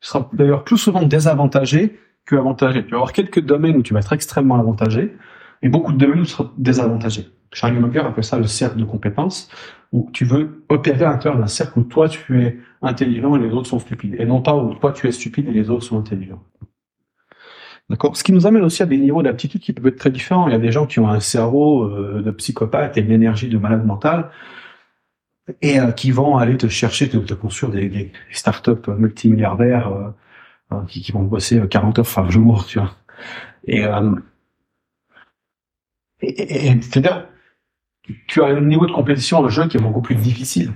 Tu seras d'ailleurs plus souvent désavantagé que avantagé. Tu vas avoir quelques domaines où tu vas être extrêmement avantagé et beaucoup de domaines où tu seras désavantagé. Charlie Munger appelle ça le cercle de compétences, où tu veux opérer à l'intérieur d'un cercle où toi tu es intelligent et les autres sont stupides, et non pas où toi tu es stupide et les autres sont intelligents. D'accord. Ce qui nous amène aussi à des niveaux d'aptitude qui peuvent être très différents. Il y a des gens qui ont un cerveau euh, de psychopathe et une énergie de malade mental et euh, qui vont aller te chercher, te, te construire des, des startups multimilliardaires euh, euh qui, qui, vont bosser 40 heures par jour, tu vois. Et, et, et c'est-à-dire, tu as un niveau de compétition en jeu qui est beaucoup plus difficile,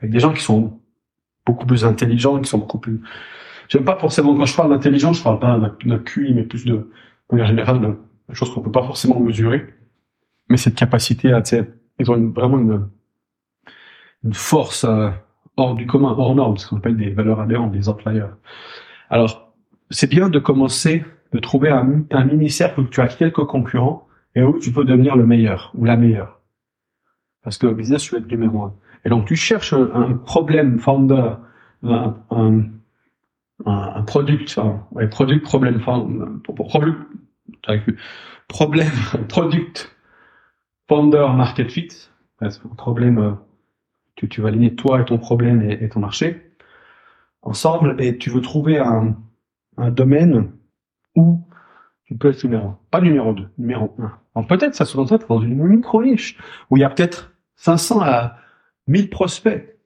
avec des gens qui sont beaucoup plus intelligents, qui sont beaucoup plus J'aime pas forcément, quand je parle d'intelligence, je parle pas d'un QI, mais plus de, de manière générale, de choses qu'on peut pas forcément mesurer. Mais cette capacité à, ils ont vraiment une, une force euh, hors du commun, hors norme, ce qu'on appelle des valeurs adhérentes, des outliers. Alors, c'est bien de commencer, de trouver un, un mini-cercle où tu as quelques concurrents et où tu peux devenir le meilleur ou la meilleure. Parce que au business, tu veux être numéro un. Et donc, tu cherches un problème founder, un, un, un product, enfin, ouais, product problème, problème, problème, product, founder, market fit, un problème, euh, tu, tu vas aligner toi et ton problème et, et, ton marché ensemble, et tu veux trouver un, un domaine où tu peux être numéro un. Pas numéro 2, numéro 1. Donc peut-être ça se concentre dans une micro-niche, où il y a peut-être 500 à 1000 prospects,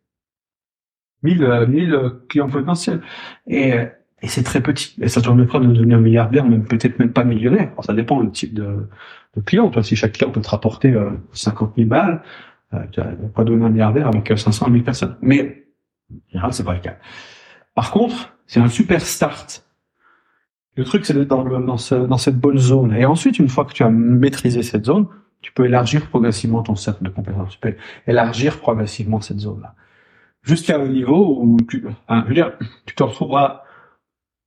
1000, 1000 euh, clients potentiels. Et, et c'est très petit. Et ça te permettra de devenir milliardaire, même peut-être même pas millionnaire. Alors, ça dépend du type de, de client. Toi, si chaque client peut te rapporter euh, 50 000 balles, euh, tu vas pas devenir milliardaire avec 500 euh, 000 personnes. Mais, en c'est pas le cas. Par contre, c'est un super start le truc, c'est d'être dans, dans, ce, dans, cette bonne zone. Et ensuite, une fois que tu as maîtrisé cette zone, tu peux élargir progressivement ton cercle de compétences. Tu peux élargir progressivement cette zone-là. Jusqu'à un niveau où tu, je veux dire, tu te retrouveras,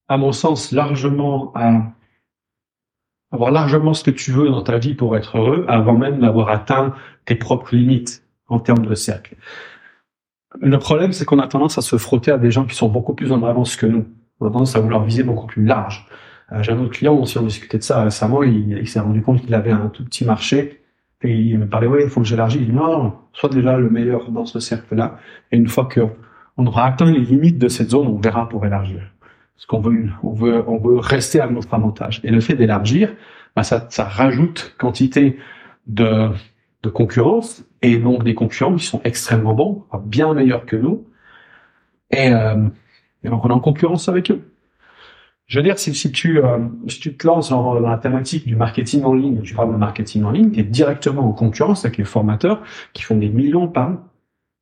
à mon sens, largement à avoir largement ce que tu veux dans ta vie pour être heureux, avant même d'avoir atteint tes propres limites en termes de cercle. Le problème, c'est qu'on a tendance à se frotter à des gens qui sont beaucoup plus en avance que nous on a tendance à vouloir viser beaucoup plus large. Euh, J'ai un autre client, on s'est discuté de ça récemment, il s'est rendu compte qu'il avait un tout petit marché, et il me parlait, ouais, il faut que j'élargisse. Il dit, non, soit déjà le meilleur dans ce cercle-là, et une fois que on aura atteint les limites de cette zone, on verra pour élargir. Parce qu'on veut, on veut, on veut rester à notre avantage. Et le fait d'élargir, bah, ça, ça rajoute quantité de, de concurrence, et donc des concurrents qui sont extrêmement bons, bien meilleurs que nous. Et, euh, et donc on est en concurrence avec eux. Je veux dire, si, si tu euh, si tu te lances dans, la thématique du marketing en ligne, tu parles de marketing en ligne, tu es directement en concurrence avec les formateurs qui font des millions par an,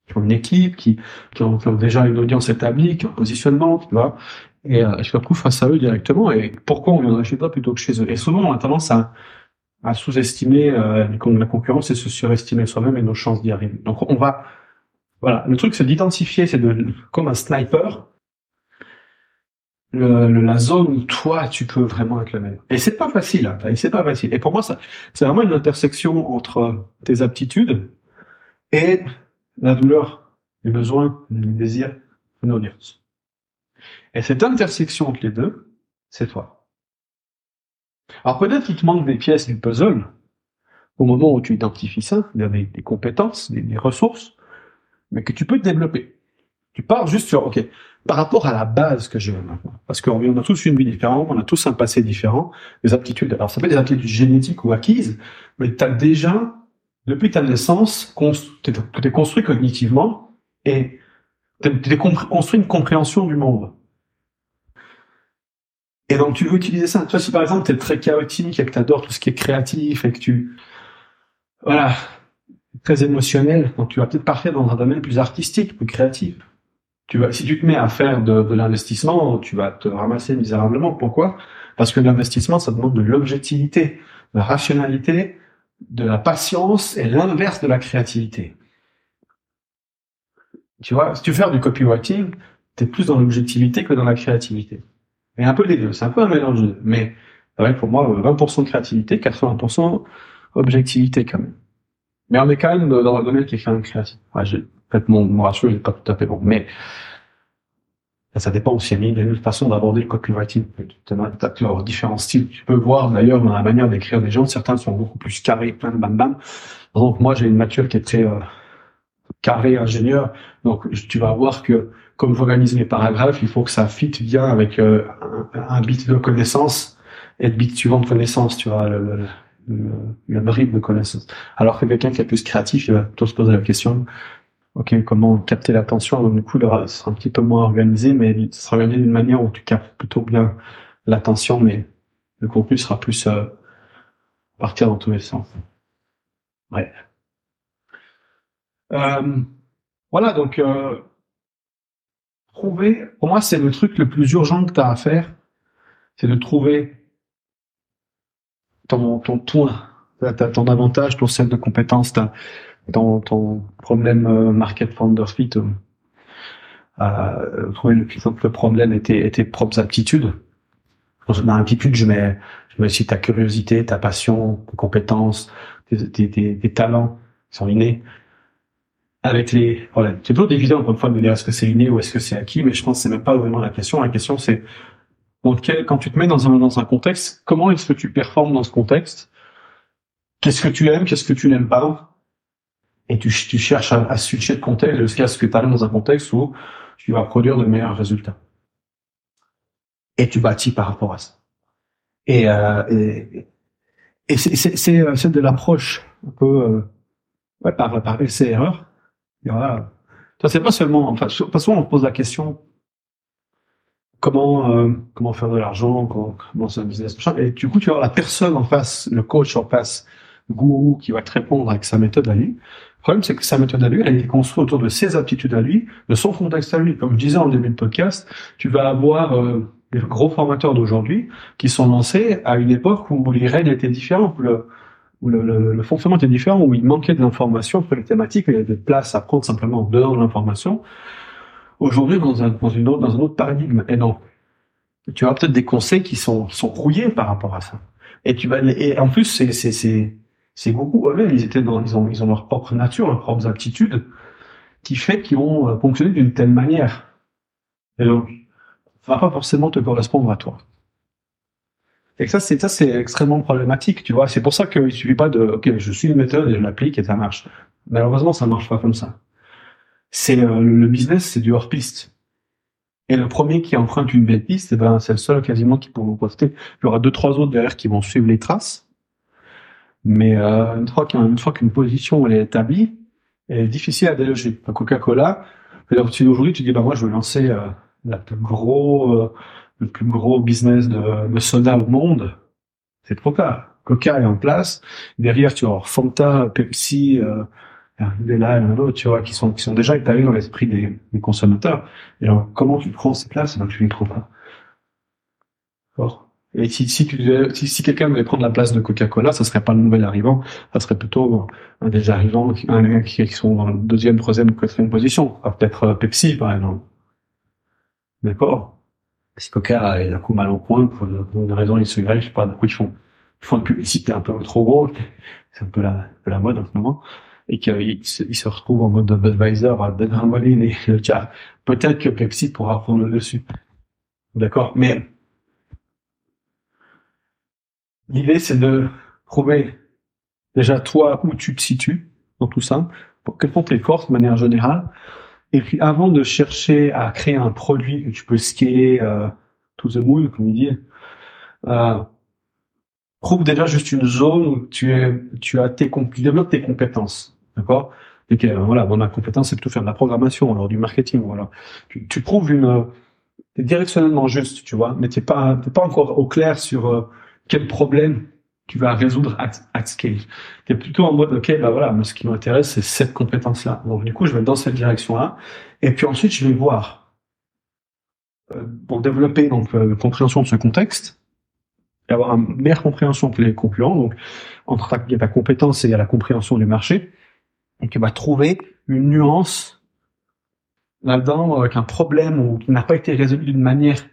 qui ont une équipe, qui, qui, ont, déjà une audience établie, qui ont un positionnement, tu vois. Et euh, je te retrouve face à eux directement. Et pourquoi on viendrait chez toi plutôt que chez eux? Et souvent, on a tendance à, à sous-estimer euh, la concurrence et se surestimer soi-même et nos chances d'y arriver. Donc on va... Voilà, le truc c'est d'identifier, c'est de comme un sniper, la zone où toi tu peux vraiment être le meilleur. Et c'est pas facile, hein, c'est pas facile. Et pour moi, ça, c'est vraiment une intersection entre tes aptitudes et la douleur, les besoins, les désirs, une audience. Et cette intersection entre les deux, c'est toi. Alors peut-être qu'il te manque des pièces du puzzle au moment où tu identifies ça, des, compétences, des ressources, mais que tu peux développer. Tu pars juste sur, ok, par rapport à la base que j'ai maintenant. Parce qu'on a tous une vie différente, on a tous un passé différent, des aptitudes. Alors ça peut être des aptitudes génétiques ou acquises, mais tu as déjà, depuis ta naissance, tu es construit cognitivement et tu construit une compréhension du monde. Et donc tu veux utiliser ça. Toi, si par exemple tu es très chaotique et que tu adores tout ce qui est créatif et que tu... Voilà, très émotionnel, donc tu vas peut-être partir dans un domaine plus artistique, plus créatif tu vas, si tu te mets à faire de, de l'investissement, tu vas te ramasser misérablement. Pourquoi? Parce que l'investissement, ça demande de l'objectivité, de la rationalité, de la patience et l'inverse de la créativité. Tu vois, si tu fais du copywriting, tu es plus dans l'objectivité que dans la créativité. Et un peu les deux, c'est un peu un mélange. Mais c'est vrai pour moi, 20% de créativité, 80% objectivité quand même. Mais on est quand même dans le domaine qui est quand même créatif. Fait, mon, mon ratio n'est pas tout à fait bon. Mais ça dépend aussi. Il y a une façon d'aborder le copywriting. Tu as avoir différents styles. Tu peux voir d'ailleurs dans la manière d'écrire des gens. Certains sont beaucoup plus carrés, plein de bam bam. Donc moi, j'ai une nature qui est très euh, carré ingénieur. Donc tu vas voir que comme j'organise mes paragraphes, il faut que ça fit bien avec euh, un, bit de connaissance et le bit suivant de connaissance. Tu vois, le, le, le, bribe de connaissance. Alors que quelqu'un qui est plus créatif, il va plutôt se poser la question ok, comment capter l'attention. Donc, du coup, ce sera un petit peu moins organisé, mais ce sera organisé d'une manière où tu captes plutôt bien l'attention, mais le contenu sera plus euh, partir dans tous les sens. Ouais. Euh, voilà, donc euh, trouver, pour moi, c'est le truc le plus urgent que tu as à faire, c'est de trouver ton ton ton, ton avantage, ton set de compétences, ta, dans ton problème euh, market founder fit, euh, trouver le, problème était tes propres aptitudes. dans un pitch, je mets, je mets aussi ta curiosité, ta passion, tes compétences, tes, tes, tes, talents qui sont innés. Avec les, voilà, c'est toujours difficile encore une fois de dire est-ce que c'est inné ou est-ce que c'est acquis, mais je pense que c'est même pas vraiment la question. La question c'est quand tu te mets dans un dans un contexte, comment est-ce que tu performes dans ce contexte? Qu'est-ce que tu aimes, qu'est-ce que tu n'aimes pas? Et tu, cherches à, à switcher de contexte jusqu'à ce que tu arrives dans un contexte où tu vas produire de meilleurs résultats et tu bâtis par rapport à ça. Et, euh, et, et c'est euh, de l'approche un peu euh, ouais, par, par essai erreur. Voilà. Ça c'est pas seulement. Enfin, parce on pose la question comment euh, comment faire de l'argent, comment c'est un business. Et du coup, tu vois la personne en face, le coach en face, gourou qui va te répondre avec sa méthode à lui. Le problème, c'est que sa méthode à lui, elle a été construite autour de ses aptitudes à lui, de son contexte à lui. Comme je disais en début de podcast, tu vas avoir euh, les gros formateurs d'aujourd'hui qui sont lancés à une époque où les règles étaient différentes, où le, où le, le, fonctionnement était différent, où il manquait de l'information pour les thématiques, il y avait de place à prendre simplement en de l'information. Aujourd'hui, dans un, dans, une autre, dans un autre paradigme. Et donc, tu as peut-être des conseils qui sont, sont brouillés par rapport à ça. Et tu vas, et en plus, c'est, c'est, c'est, c'est beaucoup eux-mêmes, ils étaient dans, ils ont, ils ont leur propre nature, leurs propres aptitudes, qui fait qu'ils ont euh, fonctionné d'une telle manière. Et donc, va pas forcément te correspondre à toi. Et ça, c'est ça, c'est extrêmement problématique, tu vois. C'est pour ça qu'il suffit pas de, ok, je suis une méthode et je l'applique et ça marche. Malheureusement, ça marche pas comme ça. C'est euh, le business, c'est du hors piste. Et le premier qui emprunte une belle piste, eh ben, c'est le seul quasiment qui pourra vous poster. Il y aura deux, trois autres derrière qui vont suivre les traces. Mais euh, une fois qu'une position elle est établie, elle est difficile à déloger. Coca-Cola, aujourd'hui, tu dis, bah moi, je veux lancer euh, la plus gros, euh, le plus gros business de, de soda au monde, c'est Coca. Coca est en place. Derrière, tu as Fanta, Pepsi, euh, d'autres, tu vois, qui sont, qui sont déjà étalés dans l'esprit des, des, consommateurs. Et alors, comment tu prends ces places? Ben, tu les trouves pas. D'accord? Et si, si, si, quelqu'un devait prendre la place de Coca-Cola, ça serait pas le nouvel arrivant, ça serait plutôt un des arrivants un, qui, qui sont dans la deuxième, troisième quatrième position. Peut-être euh, Pepsi, par exemple. D'accord Si Coca est un coup mal au point, pour une raison grèvent, je sais pas, d'un ils font, ils font une publicité un peu trop gros, c'est un peu la, la mode en ce moment, et qu'ils se, retrouvent en mode Budweiser à dédramoliner les le Peut-être que Pepsi pourra prendre le dessus. D'accord Mais l'idée c'est de trouver déjà toi où tu te situes dans tout ça, quelles sont tes forces de manière générale, et puis avant de chercher à créer un produit que tu peux scaler euh, to the moon, comme il dit, euh, trouve déjà juste une zone où tu es, tu as tes, développes tes compétences, d'accord? Et que, voilà, mon compétence c'est plutôt faire de la programmation, alors du marketing, voilà. Tu, prouves une, t'es directionnellement juste, tu vois, mais t'es pas, t'es pas encore au clair sur euh, quel problème tu vas résoudre at, scale. Tu es plutôt en mode, ok, bah voilà, moi, ce qui m'intéresse, c'est cette compétence-là. Donc, du coup, je vais dans cette direction-là. Et puis ensuite, je vais voir, euh, pour développer donc euh, la compréhension de ce contexte, et avoir une meilleure compréhension que les concurrents. Donc, entre ta, ta compétence et la compréhension du marché, et tu vas trouver une nuance là-dedans, avec un problème qui n'a pas été résolu d'une manière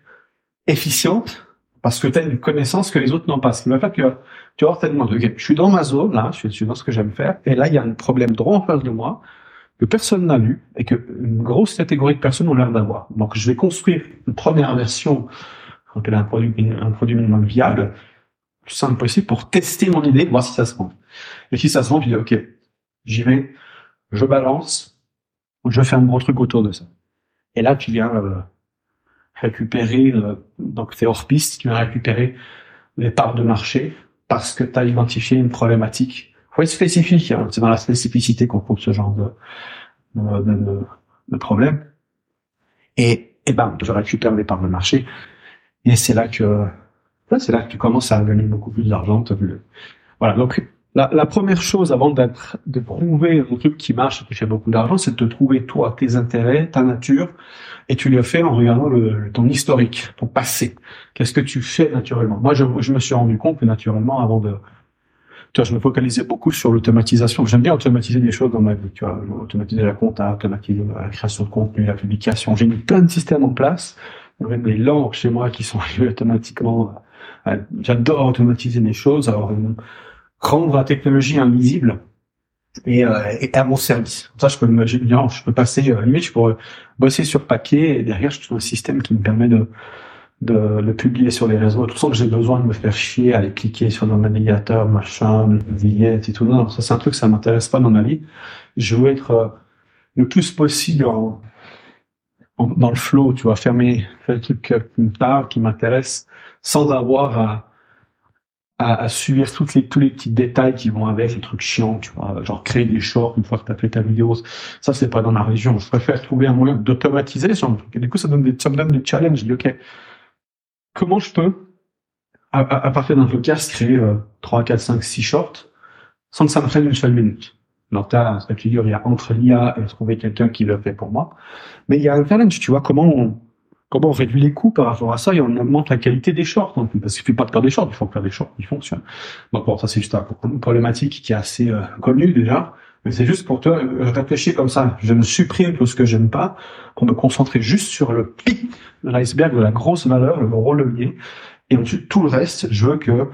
efficiente, parce que tu as une connaissance que les autres n'ont pas. Ce qui va faire que tu vas tellement de, ok, je suis dans ma zone, là, je suis dans ce que j'aime faire, et là, il y a un problème droit en face de moi que personne n'a vu et que une grosse catégorie de personnes ont l'air d'avoir. Donc, je vais construire une première version, on appelle un produit, un produit minimum viable, le plus simple possible pour tester mon idée, voir si ça se rend. Et si ça se rend, je dis, ok, j'y vais, je balance, je fais un gros truc autour de ça. Et là, tu viens euh, récupérer, euh, donc c'est hors piste, tu vas récupérer les parts de marché parce que tu as identifié une problématique. Faut spécifique, hein. c'est dans la spécificité qu'on trouve ce genre de, de, de, problème. Et, et ben, tu récupères les parts de marché. Et c'est là que, c'est là que tu commences à gagner beaucoup plus d'argent. Voilà. Donc, la, la, première chose avant d'être, de prouver un truc qui marche et fait beaucoup d'argent, c'est de trouver toi, tes intérêts, ta nature, et tu le fais en regardant le, ton historique, ton passé. Qu'est-ce que tu fais naturellement? Moi, je, je, me suis rendu compte que naturellement, avant de, tu vois, je me focalisais beaucoup sur l'automatisation. J'aime bien automatiser des choses dans ma vie. Tu vois, automatiser la compta, automatiser la création de contenu, la publication. J'ai mis plein de systèmes en place, même les langues chez moi qui sont arrivés automatiquement J'adore automatiser les choses, alors rendre la technologie invisible et, euh, et à mon service. Ça, je peux me, je peux passer, euh, limite, je pourrais bosser sur papier et derrière, je trouve un système qui me permet de, de le publier sur les réseaux, tout que j'ai besoin de me faire chier aller cliquer sur le navigateur, machin, billets et tout. Non, ça, c'est un truc, ça m'intéresse pas dans ma vie. Je veux être euh, le plus possible en, dans le flow, tu vois, faire faire le truc qui me parle, qui m'intéresse, sans avoir à, à, suivre toutes les, tous les petits détails qui vont avec, les trucs chiants, tu vois, genre créer des shorts une fois que tu as fait ta vidéo. Ça, c'est pas dans la région. Je préfère trouver un moyen d'automatiser sur Et du coup, ça, donne ça me donne des challenges. Je dis, OK, comment je peux, à, partir d'un podcast, créer euh, 3, 4, 5, 6 shorts sans que ça me prenne une seule minute? Alors, t'as, cette figure, il y a entre l'IA et trouver quelqu'un qui le fait pour moi. Mais il y a un challenge, tu vois, comment on, comment on réduit les coûts par rapport à ça et on augmente la qualité des shorts. Parce qu'il suffit pas de faire des shorts, il faut faire des shorts qui fonctionnent. Donc bon, ça c'est juste une problématique qui est assez euh, connue déjà. Mais c'est juste pour te euh, réfléchir comme ça. Je me supprime tout ce que j'aime pas pour me concentrer juste sur le pic de l'iceberg, de la grosse valeur, le gros levier. Et ensuite, tout le reste, je veux que,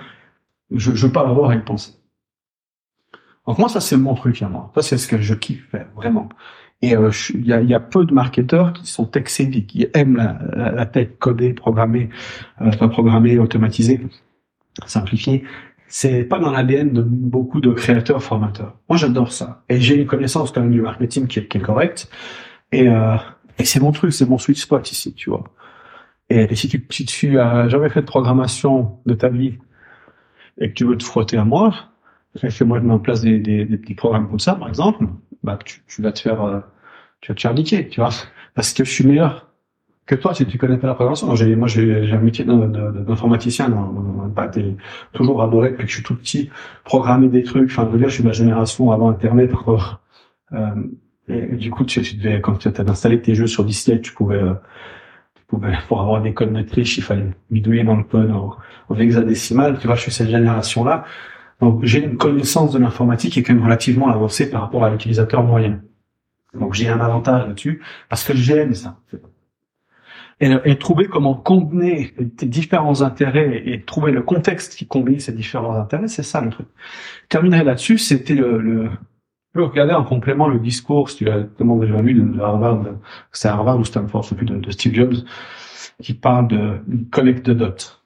je, je veux pas avoir à y penser. Donc moi, ça c'est mon truc à moi. Ça c'est ce que je kiffe faire, vraiment. Et euh, il y, a, y, a, peu de marketeurs qui sont tech qui aiment la, la, tech codée, programmée, euh, programmée, automatisée, simplifiée. C'est pas dans l'ADN de beaucoup de créateurs formateurs. Moi, j'adore ça. Et j'ai une connaissance quand même du marketing qui est, qui est correcte. Et, euh, et c'est mon truc, c'est mon sweet spot ici, tu vois. Et, si tu, si tu jamais fait de programmation de ta vie et que tu veux te frotter à moi, fait moi je mets en place des, des, des, petits programmes comme ça, par exemple, bah tu, tu vas te faire euh, tu vas te faire niquer, tu vois, parce que je suis meilleur que toi si tu connais pas la programmation. J'ai, moi j'ai, un métier d'informaticien, pas toujours adoré depuis que je suis tout petit, programmer des trucs. Enfin, je veux dire, je suis de la génération avant Internet. Euh, et, du coup, tu, tu devais quand tu as installé tes jeux sur disquette, tu pouvais euh, pour avoir des codes matrices, il fallait bidouiller dans le code en hexadécimal. Tu vois, je suis cette génération-là. Donc j'ai une connaissance de l'informatique qui est quand même relativement avancée par rapport à l'utilisateur moyen. Donc j'ai un avantage là-dessus parce que j'aime ça. Et, et, trouver comment combiner tes différents intérêts et trouver le contexte qui combine ces différents intérêts, c'est ça le truc. Terminer là-dessus, c'était le, le je regarder en complément le discours, si tu as demandé déjà vu de Harvard, c'est Harvard ou Stanford, c'est plus de, de Steve Jobs, qui parle de collecte de dots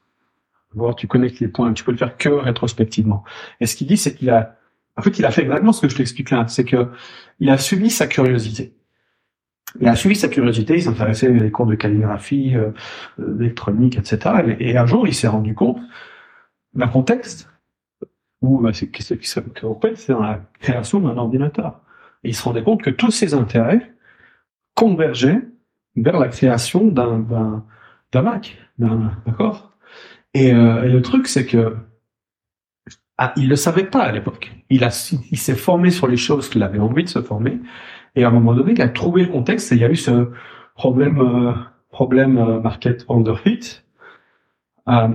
voir, tu connectes les points, tu peux le faire que rétrospectivement. Et ce qu'il dit, c'est qu'il a, en fait, il a fait exactement ce que je t'explique là, c'est que il a suivi sa curiosité. Il a suivi sa curiosité, il s'intéressait à des cours de calligraphie, euh, d'électronique, etc. Et, un jour, il s'est rendu compte d'un contexte où bah, c'est qu'est-ce qui c'est dans la création d'un ordinateur. Et il se rendait compte que tous ses intérêts convergeaient vers la création d'un d'un Mac, d'accord? Et, euh, le truc, c'est que ah, il le savait pas à l'époque. Il a, il s'est formé sur les choses qu'il avait envie de se former. Et à un moment donné, il a trouvé le contexte et il y a eu ce problème, euh, problème euh, market underfit. Euh,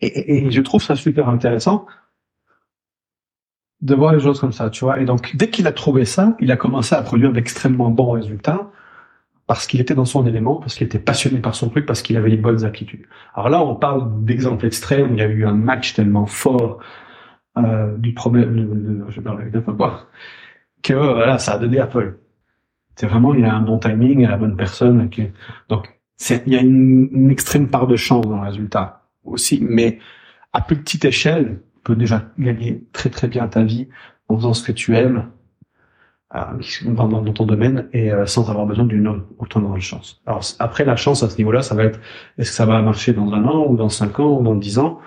et, et, je trouve ça super intéressant de voir les choses comme ça, tu vois. Et donc, dès qu'il a trouvé ça, il a commencé à produire d'extrêmement bons résultats parce qu'il était dans son élément, parce qu'il était passionné par son truc, parce qu'il avait les bonnes aptitudes. Alors là, on parle d'exemples extrêmes, il y a eu un match tellement fort euh, du problème, je parle avec quoi, que voilà, ça a donné Apple. C'est vraiment, il a un bon timing, la bonne personne. Donc, il y a une, une, extrême part de chance dans le résultat aussi, mais à plus petite échelle, tu peux déjà gagner très très bien ta vie en faisant ce que tu aimes, dans, dans, ton domaine et euh, sans avoir besoin d'une autant grande chance. Alors après la chance à ce niveau-là, ça va être est-ce que ça va marcher dans un an ou dans cinq ans ou dans dix ans?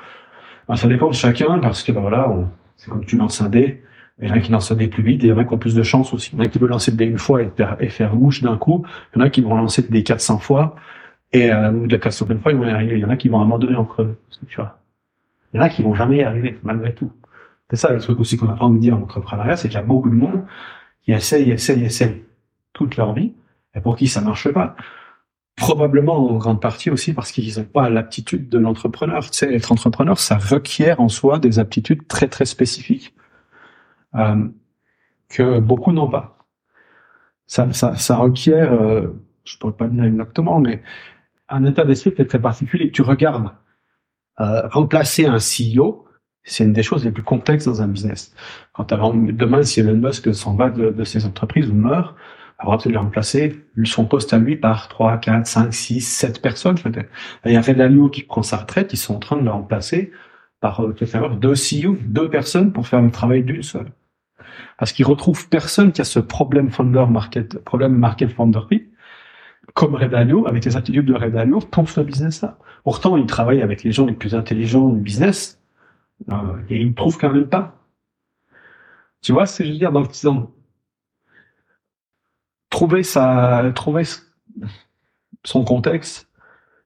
Ben, Ça dépend de chacun parce que ben, voilà, c'est comme tu lances un dé. Il y en a qui lancent un dé plus vite et il y en a qui ont plus de chance aussi. Il y en a qui peuvent lancer le dé une fois et faire, et faire mouche d'un coup. Il y en a qui vont lancer le dé 400 fois et euh, ou de la 400 fois ils vont y arriver. Il y en a qui vont abandonner en creux. Tu vois. Il y en a qui vont jamais y arriver malgré tout. C'est ça le truc aussi qu'on a pas envie de dire en entrepreneuriat, c'est qu'il y a beaucoup de monde qui essayent, essayent, essayent toute leur vie, et pour qui ça marche pas. Probablement en grande partie aussi parce qu'ils n'ont pas l'aptitude de l'entrepreneur. Tu sais, être entrepreneur, ça requiert en soi des aptitudes très très spécifiques euh, que beaucoup n'ont pas. Ça, ça, ça requiert, euh, je pourrais pas dire exactement, mais un état d'esprit très particulier. Tu regardes euh, remplacer un CEO, c'est une des choses les plus complexes dans un business. Quand demain, si Elon Musk s'en va de, de ses entreprises ou meurt, avoir de le remplacer son poste à lui par 3, 4, 5, 6, 7 personnes peut-être. Il y a Red Alio qui prend sa retraite, ils sont en train de le remplacer par euh, deux CEO, deux personnes pour faire le travail d'une seule. Parce qu'ils retrouvent personne qui a ce problème founder market, problème market founder comme Red Alio, avec les attitudes de Red Alio pour ce business-là. Pourtant, il travaille avec les gens les plus intelligents du business, et il ne trouve quand même pas. Tu vois ce que je veux dire dans le trouver sa, trouver son contexte,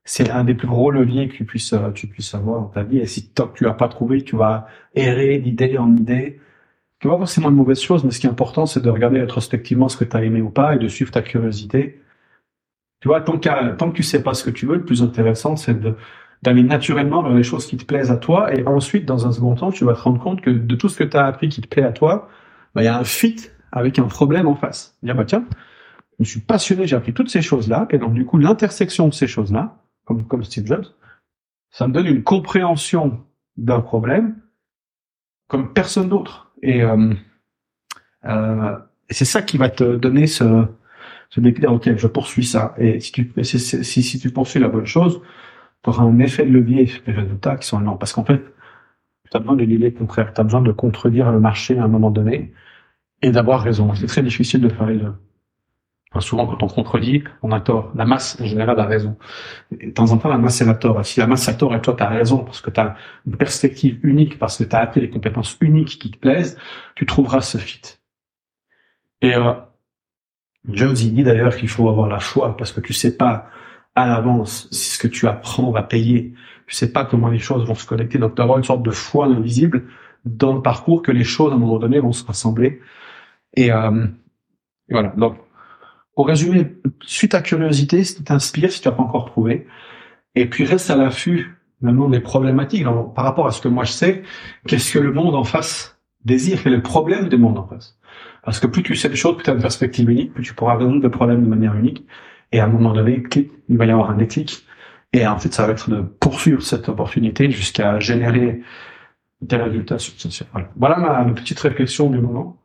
c'est un des plus gros leviers que tu puisses, euh, tu puisses avoir dans ta vie. Et si tu as pas trouvé, tu vas errer d'idée en idée. Tu vas forcément une mauvaise chose, mais ce qui est important, c'est de regarder rétrospectivement ce que tu as aimé ou pas et de suivre ta curiosité. Tu vois, tant, que tant que tu sais pas ce que tu veux, le plus intéressant, c'est d'aller naturellement vers les choses qui te plaisent à toi. Et ensuite, dans un second temps, tu vas te rendre compte que de tout ce que tu as appris qui te plaît à toi, bah, il y a un fit avec un problème en face. Dire, bah, tiens, je suis passionné, j'ai appris toutes ces choses-là, et donc du coup l'intersection de ces choses-là, comme, comme Steve Jobs, ça me donne une compréhension d'un problème comme personne d'autre. Et, euh, euh, c'est ça qui va te donner ce, ce déclic, ok, je poursuis ça. Et si tu, si, si, si tu poursuis la bonne chose, tu un effet de levier les résultats qui sont lents. Parce qu'en fait, tu as besoin de l'idée contraire, tu as besoin de contredire le marché à un moment donné et d'avoir raison. C'est très difficile de faire les deux souvent, quand on contredit, on a tort. La masse, en général, a raison. de temps en temps, la masse, elle a tort. si la masse a tort et toi, tu as raison parce que tu as une perspective unique, parce que tu as appris les compétences uniques qui te plaisent, tu trouveras ce fit. Et euh, Jones, il dit d'ailleurs qu'il faut avoir la foi parce que tu sais pas à l'avance si ce que tu apprends va payer. Tu sais pas comment les choses vont se connecter. Donc, tu avoir une sorte de foi invisible dans le parcours que les choses, à un moment donné, vont se rassembler. Et, euh, et voilà. Donc, pour résumer, suis ta curiosité, si tu t'inspires, si tu n'as pas encore trouvé, et puis reste à l'affût maintenant des problématiques par rapport à ce que moi je sais, qu'est-ce que le monde en face désire, quel est le problème du monde en face? Parce que plus tu sais des choses, plus tu as une perspective unique, plus tu pourras résoudre des problèmes de manière unique, et à un moment donné, il va y avoir un déclic, et en fait ça va être de poursuivre cette opportunité jusqu'à générer des résultats substantiels. Voilà, ma, petite réflexion du moment.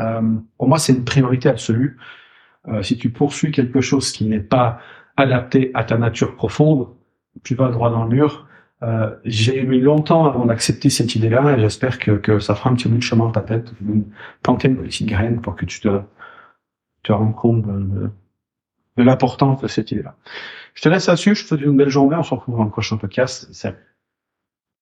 Euh, pour moi, c'est une priorité absolue. Euh, si tu poursuis quelque chose qui n'est pas adapté à ta nature profonde, tu vas droit dans le mur. Euh, j'ai mis longtemps avant d'accepter cette idée-là et j'espère que, que ça fera un petit bout de chemin dans ta tête, planter une petite graine pour que tu te, te rends compte de, de l'importance de cette idée-là. Je te laisse là-dessus, je te souhaite une belle journée, on se retrouve dans le prochain podcast. Salut.